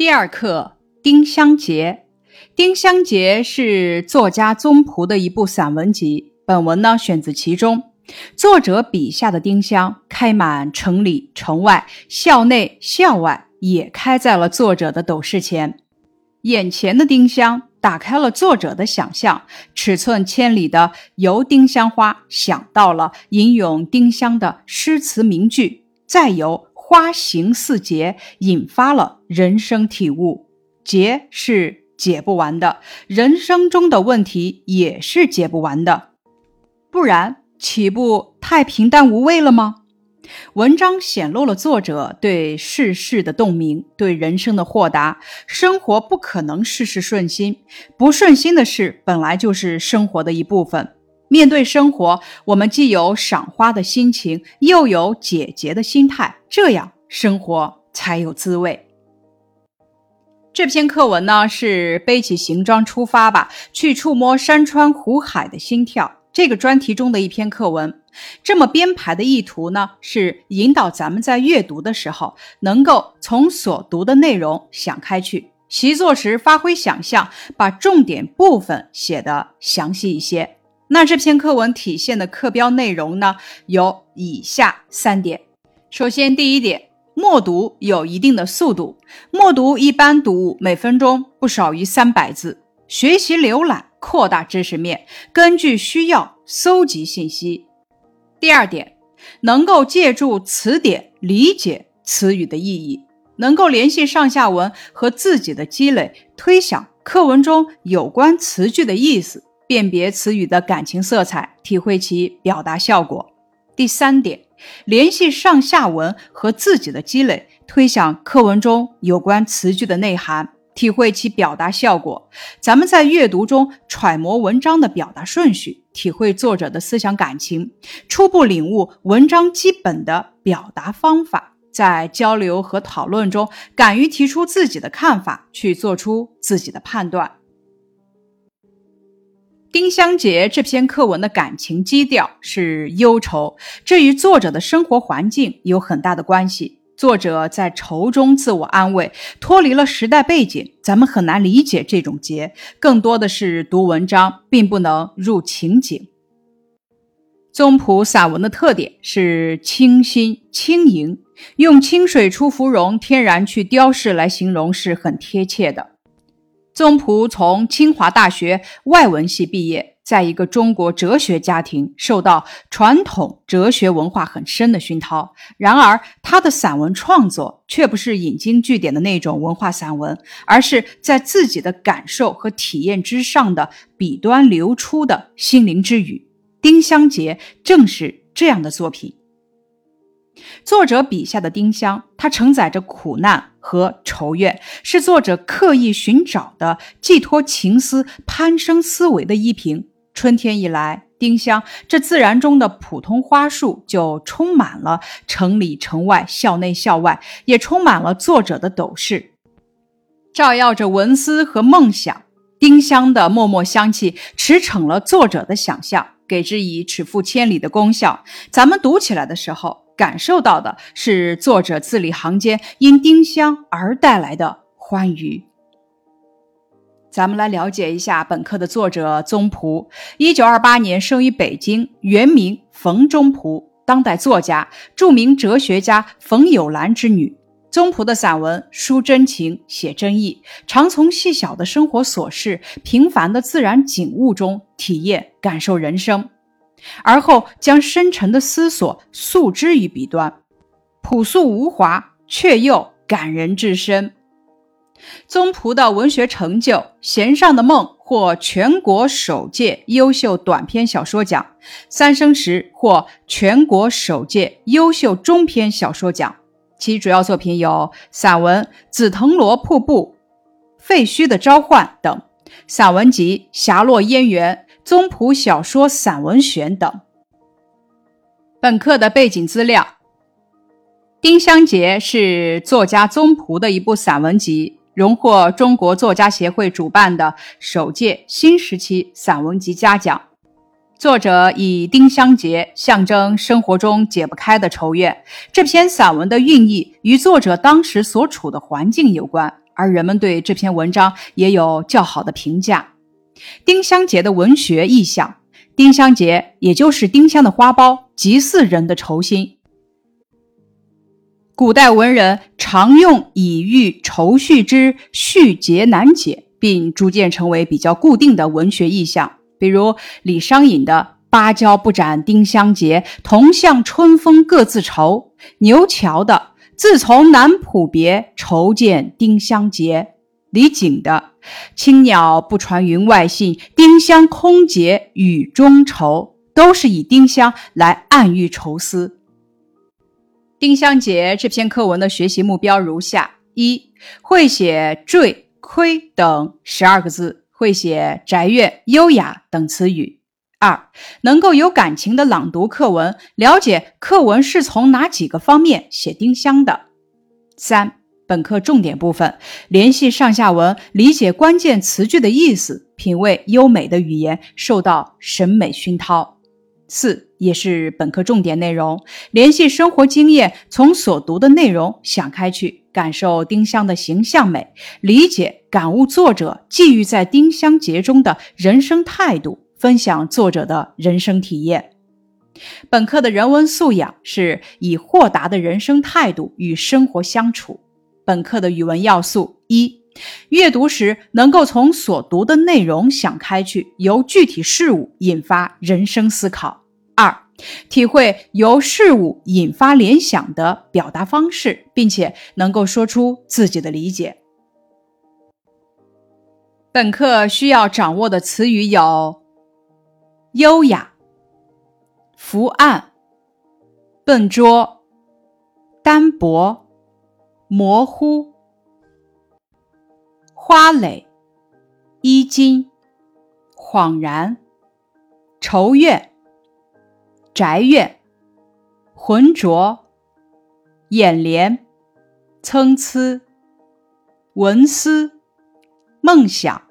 第二课《丁香结》。丁香结是作家宗璞的一部散文集。本文呢选自其中。作者笔下的丁香开满城里城外，校内校外，也开在了作者的斗室前。眼前的丁香打开了作者的想象，尺寸千里的由丁香花想到了吟咏丁香的诗词名句，再由。花形似结，引发了人生体悟。结是解不完的，人生中的问题也是解不完的，不然岂不太平淡无味了吗？文章显露了作者对世事的洞明，对人生的豁达。生活不可能事事顺心，不顺心的事本来就是生活的一部分。面对生活，我们既有赏花的心情，又有解结的心态，这样生活才有滋味。这篇课文呢，是背起行装出发吧，去触摸山川湖海的心跳。这个专题中的一篇课文，这么编排的意图呢，是引导咱们在阅读的时候，能够从所读的内容想开去，习作时发挥想象，把重点部分写得详细一些。那这篇课文体现的课标内容呢，有以下三点。首先，第一点，默读有一定的速度，默读一般读物每分钟不少于三百字。学习浏览，扩大知识面，根据需要搜集信息。第二点，能够借助词典理解词语的意义，能够联系上下文和自己的积累，推想课文中有关词句的意思。辨别词语的感情色彩，体会其表达效果。第三点，联系上下文和自己的积累，推想课文中有关词句的内涵，体会其表达效果。咱们在阅读中揣摩文章的表达顺序，体会作者的思想感情，初步领悟文章基本的表达方法。在交流和讨论中，敢于提出自己的看法，去做出自己的判断。丁香结这篇课文的感情基调是忧愁，这与作者的生活环境有很大的关系。作者在愁中自我安慰，脱离了时代背景，咱们很难理解这种结。更多的是读文章，并不能入情景。宗璞散文的特点是清新轻盈，用“清水出芙蓉，天然去雕饰”来形容是很贴切的。宗璞从清华大学外文系毕业，在一个中国哲学家庭，受到传统哲学文化很深的熏陶。然而，他的散文创作却不是引经据典的那种文化散文，而是在自己的感受和体验之上的笔端流出的心灵之语。丁香结正是这样的作品。作者笔下的丁香，它承载着苦难和愁怨，是作者刻意寻找的寄托情思、攀升思维的依凭。春天一来，丁香这自然中的普通花树就充满了城里城外、校内校外，也充满了作者的斗室，照耀着文思和梦想。丁香的脉脉香气驰骋了作者的想象，给之以尺幅千里的功效。咱们读起来的时候。感受到的是作者字里行间因丁香而带来的欢愉。咱们来了解一下本课的作者宗璞，一九二八年生于北京，原名冯中璞，当代作家、著名哲学家冯友兰之女。宗璞的散文抒真情，写真意，常从细小的生活琐事、平凡的自然景物中体验、感受人生。而后将深沉的思索诉之于笔端，朴素无华，却又感人至深。宗璞的文学成就，《弦上的梦》获全国首届优秀短篇小说奖，《三生石》获全国首届优秀中篇小说奖。其主要作品有散文《紫藤萝瀑布》《废墟的召唤》等，散文集《霞落烟缘》。宗璞小说散文选等。本课的背景资料：《丁香结》是作家宗璞的一部散文集，荣获中国作家协会主办的首届新时期散文集嘉奖。作者以丁香结象征生活中解不开的愁怨。这篇散文的寓意与作者当时所处的环境有关。而人们对这篇文章也有较好的评价。丁香结的文学意象，丁香结也就是丁香的花苞，极似人的愁心。古代文人常用以喻愁绪之绪结难解，并逐渐成为比较固定的文学意象。比如李商隐的“芭蕉不展丁香结，同向春风各自愁”，牛桥的“自从南浦别，愁见丁香结”，李璟的“青鸟不传云外信，丁香空结雨中愁”，都是以丁香来暗喻愁思。丁香结这篇课文的学习目标如下：一、会写坠、亏等十二个字，会写宅院、优雅等词语；二、能够有感情的朗读课文，了解课文是从哪几个方面写丁香的；三、本课重点部分，联系上下文，理解关键词句的意思，品味优美的语言，受到审美熏陶。四也是本课重点内容，联系生活经验，从所读的内容想开去，感受丁香的形象美，理解感悟作者寄寓在丁香节中的人生态度，分享作者的人生体验。本课的人文素养是以豁达的人生态度与生活相处。本课的语文要素一。阅读时能够从所读的内容想开去，由具体事物引发人生思考。二、体会由事物引发联想的表达方式，并且能够说出自己的理解。本课需要掌握的词语有：优雅、伏案、笨拙、单薄、模糊。花蕾、衣襟、恍然、愁怨、宅院、浑浊、眼帘、参差、文思、梦想、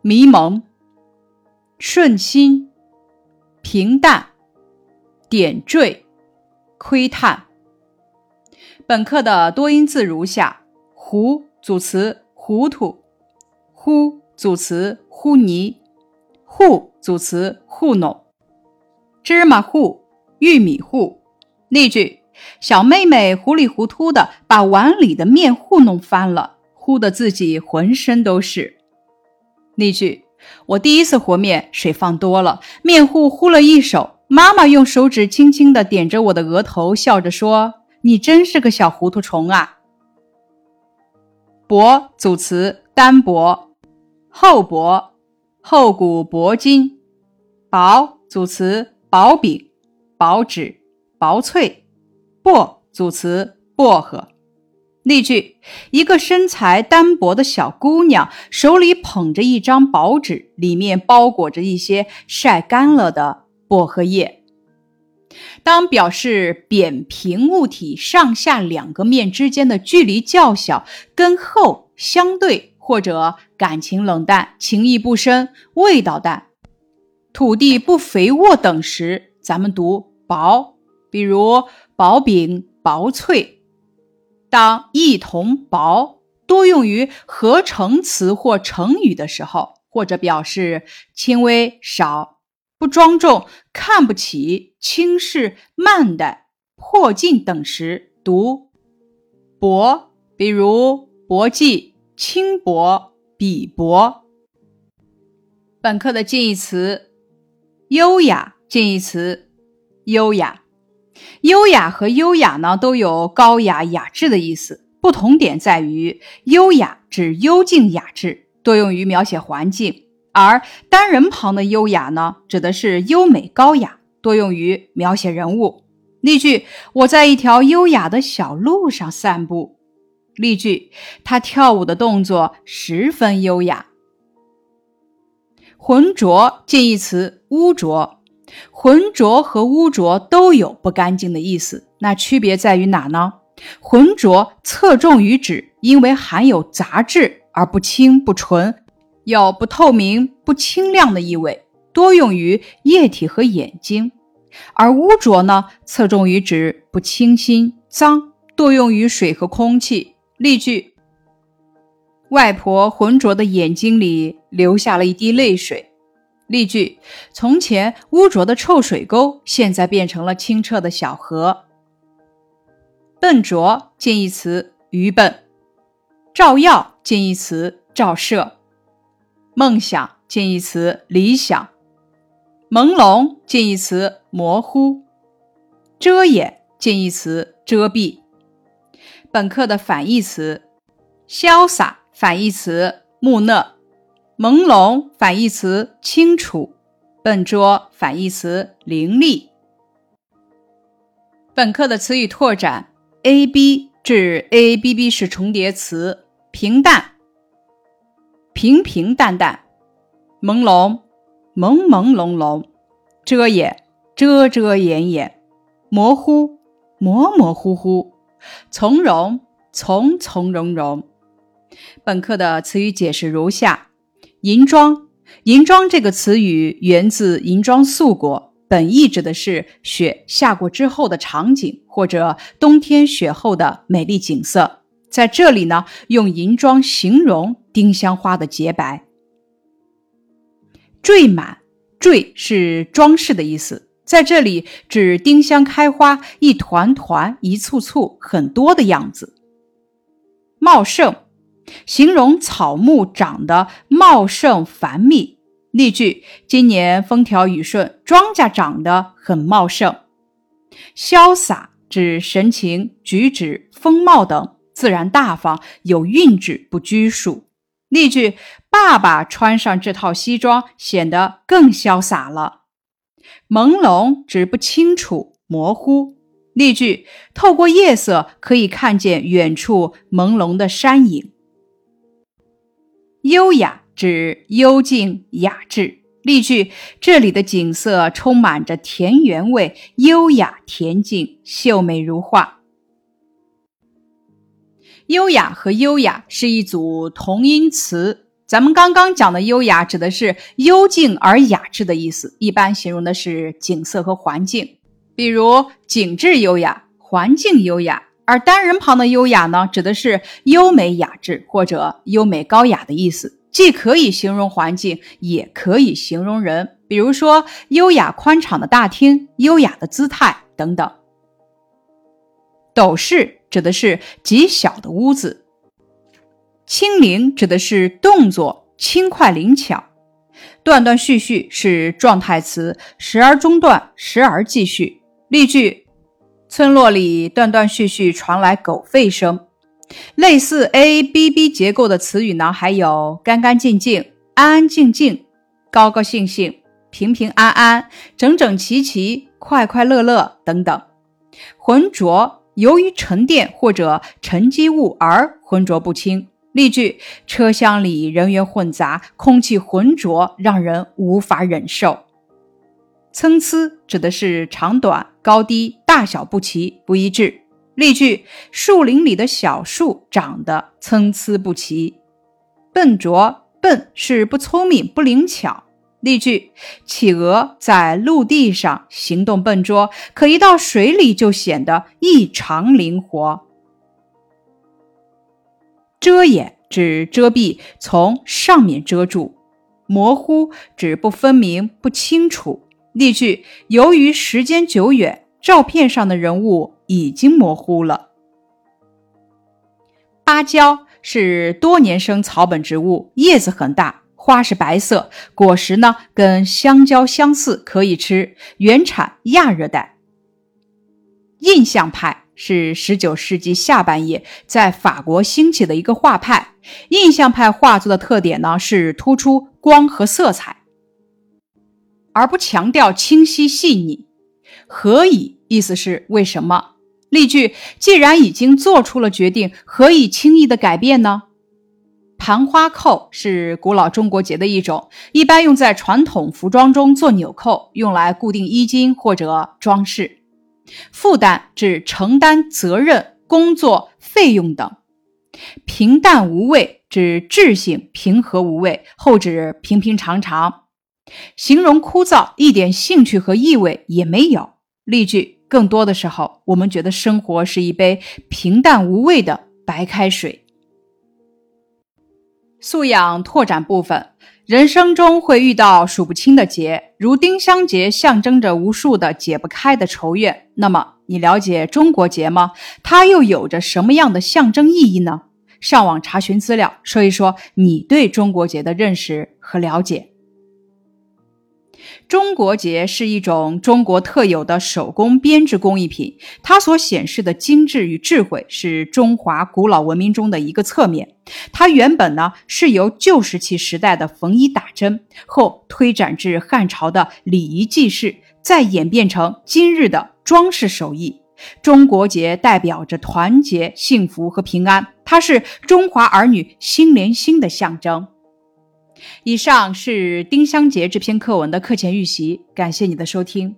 迷蒙、顺心、平淡、点缀、窥探。本课的多音字如下：糊组词。糊涂，糊组词糊泥，糊组词糊弄，芝麻糊，玉米糊。例句：小妹妹糊里糊涂的把碗里的面糊弄翻了，糊得自己浑身都是。例句：我第一次和面，水放多了，面糊糊了一手，妈妈用手指轻轻地点着我的额头，笑着说：“你真是个小糊涂虫啊。”薄组词单薄，厚薄，厚骨薄筋。薄组词薄饼、薄纸、薄脆。薄组词薄荷。例句：一个身材单薄的小姑娘，手里捧着一张薄纸，里面包裹着一些晒干了的薄荷叶。当表示扁平物体上下两个面之间的距离较小，跟厚相对，或者感情冷淡、情意不深、味道淡、土地不肥沃等时，咱们读薄。比如薄饼、薄脆。当一同薄多用于合成词或成语的时候，或者表示轻微少。不庄重、看不起、轻视、慢待、破镜等时，读薄，比如薄记、轻薄、鄙薄。本课的近义词：优雅。近义词：优雅。优雅和优雅呢，都有高雅、雅致的意思。不同点在于，优雅指幽静雅致，多用于描写环境。而单人旁的优雅呢，指的是优美高雅，多用于描写人物。例句：我在一条优雅的小路上散步。例句：他跳舞的动作十分优雅。浑浊近义词：污浊。浑浊和污浊都有不干净的意思，那区别在于哪呢？浑浊侧重于指因为含有杂质而不清不纯。有不透明、不清亮的意味，多用于液体和眼睛；而污浊呢，侧重于指不清新、脏，多用于水和空气。例句：外婆浑浊的眼睛里流下了一滴泪水。例句：从前污浊的臭水沟，现在变成了清澈的小河。笨拙近义词愚笨。照耀近义词照射。梦想近义词理想。朦胧近义词模糊。遮掩近义词遮蔽。本课的反义词：潇洒反义词木讷。朦胧反义词清楚，笨拙反义词伶俐。本课的词语拓展：a b 至 a b b 是重叠词，平淡、平平淡淡、朦胧、朦朦胧胧、遮掩、遮遮掩掩、模糊、模模糊糊、从容、从从容容。本课的词语解释如下。银装，银装这个词语源自银装素裹，本意指的是雪下过之后的场景，或者冬天雪后的美丽景色。在这里呢，用银装形容丁香花的洁白。缀满，缀是装饰的意思，在这里指丁香开花，一团团、一簇簇、很多的样子。茂盛。形容草木长得茂盛繁密。例句：今年风调雨顺，庄稼长得很茂盛。潇洒指神情、举止、风貌等自然大方，有韵致，不拘束。例句：爸爸穿上这套西装，显得更潇洒了。朦胧指不清楚、模糊。例句：透过夜色可以看见远处朦胧的山影。优雅指幽静雅致。例句：这里的景色充满着田园味，优雅恬静，秀美如画。优雅和优雅是一组同音词。咱们刚刚讲的优雅指的是幽静而雅致的意思，一般形容的是景色和环境，比如景致优雅，环境优雅。而单人旁的优雅呢，指的是优美雅致或者优美高雅的意思，既可以形容环境，也可以形容人。比如说，优雅宽敞的大厅，优雅的姿态等等。斗室指的是极小的屋子。轻灵指的是动作轻快灵巧。断断续续是状态词，时而中断，时而继续。例句。村落里断断续续传来狗吠声。类似 a b b 结构的词语呢，还有干干净净、安安静静、高高兴兴、平平安安、整整齐齐、快快乐乐等等。浑浊，由于沉淀或者沉积物而浑浊不清。例句：车厢里人员混杂，空气浑浊，让人无法忍受。参差指的是长短、高低、大小不齐、不一致。例句：树林里的小树长得参差不齐。笨拙，笨是不聪明、不灵巧。例句：企鹅在陆地上行动笨拙，可一到水里就显得异常灵活。遮掩指遮蔽，从上面遮住。模糊指不分明、不清楚。例句：由于时间久远，照片上的人物已经模糊了。芭蕉是多年生草本植物，叶子很大，花是白色，果实呢跟香蕉相似，可以吃，原产亚热带。印象派是十九世纪下半叶在法国兴起的一个画派。印象派画作的特点呢是突出光和色彩。而不强调清晰细腻，何以？意思是为什么？例句：既然已经做出了决定，何以轻易的改变呢？盘花扣是古老中国结的一种，一般用在传统服装中做纽扣，用来固定衣襟或者装饰。负担指承担责任、工作费用等。平淡无味指质性平和无味，后指平平常常。形容枯燥，一点兴趣和意味也没有。例句：更多的时候，我们觉得生活是一杯平淡无味的白开水。素养拓展部分。人生中会遇到数不清的结，如丁香结象征着无数的解不开的仇怨。那么，你了解中国结吗？它又有着什么样的象征意义呢？上网查询资料，说一说你对中国结的认识和了解。中国结是一种中国特有的手工编织工艺品，它所显示的精致与智慧是中华古老文明中的一个侧面。它原本呢是由旧石器时代的缝衣打针，后推展至汉朝的礼仪祭祀，再演变成今日的装饰手艺。中国结代表着团结、幸福和平安，它是中华儿女心连心的象征。以上是丁香结这篇课文的课前预习，感谢你的收听。